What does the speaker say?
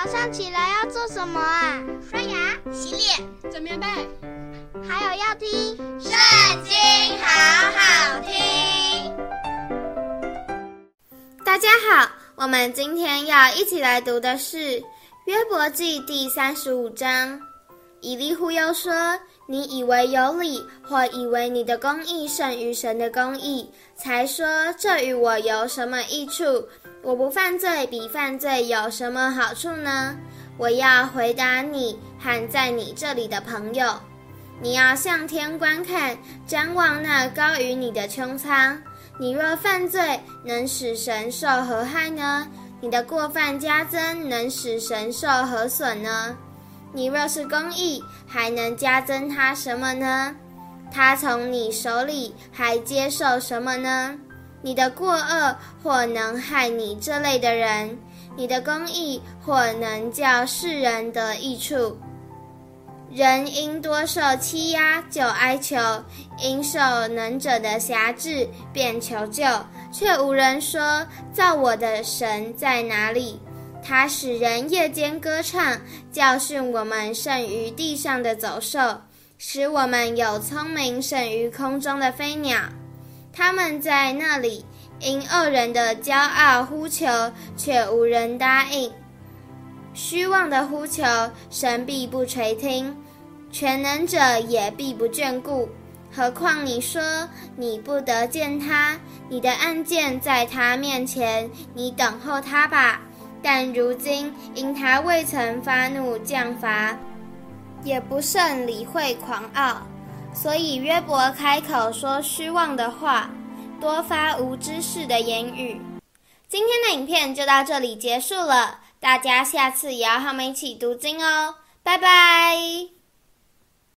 早上起来要做什么啊？刷牙、洗脸、整棉被，还有要听《圣经》，好好听。大家好，我们今天要一起来读的是《约伯记》第三十五章。以利户又说：“你以为有理，或以为你的公义胜于神的公义，才说这与我有什么益处？我不犯罪，比犯罪有什么好处呢？我要回答你和在你这里的朋友。你要向天观看，瞻望那高于你的穹苍。你若犯罪，能使神受何害呢？你的过犯加增，能使神受何损呢？”你若是公义，还能加增他什么呢？他从你手里还接受什么呢？你的过恶或能害你这类的人，你的公义或能叫世人得益处。人因多受欺压就哀求，因受能者的辖制便求救，却无人说：造我的神在哪里？他使人夜间歌唱，教训我们胜于地上的走兽，使我们有聪明胜于空中的飞鸟。他们在那里因恶人的骄傲呼求，却无人答应；虚妄的呼求，神必不垂听；全能者也必不眷顾。何况你说你不得见他，你的案件在他面前，你等候他吧。但如今因他未曾发怒降罚，也不甚理会狂傲，所以约伯开口说虚妄的话，多发无知识的言语。今天的影片就到这里结束了，大家下次也要和我们一起读经哦，拜拜。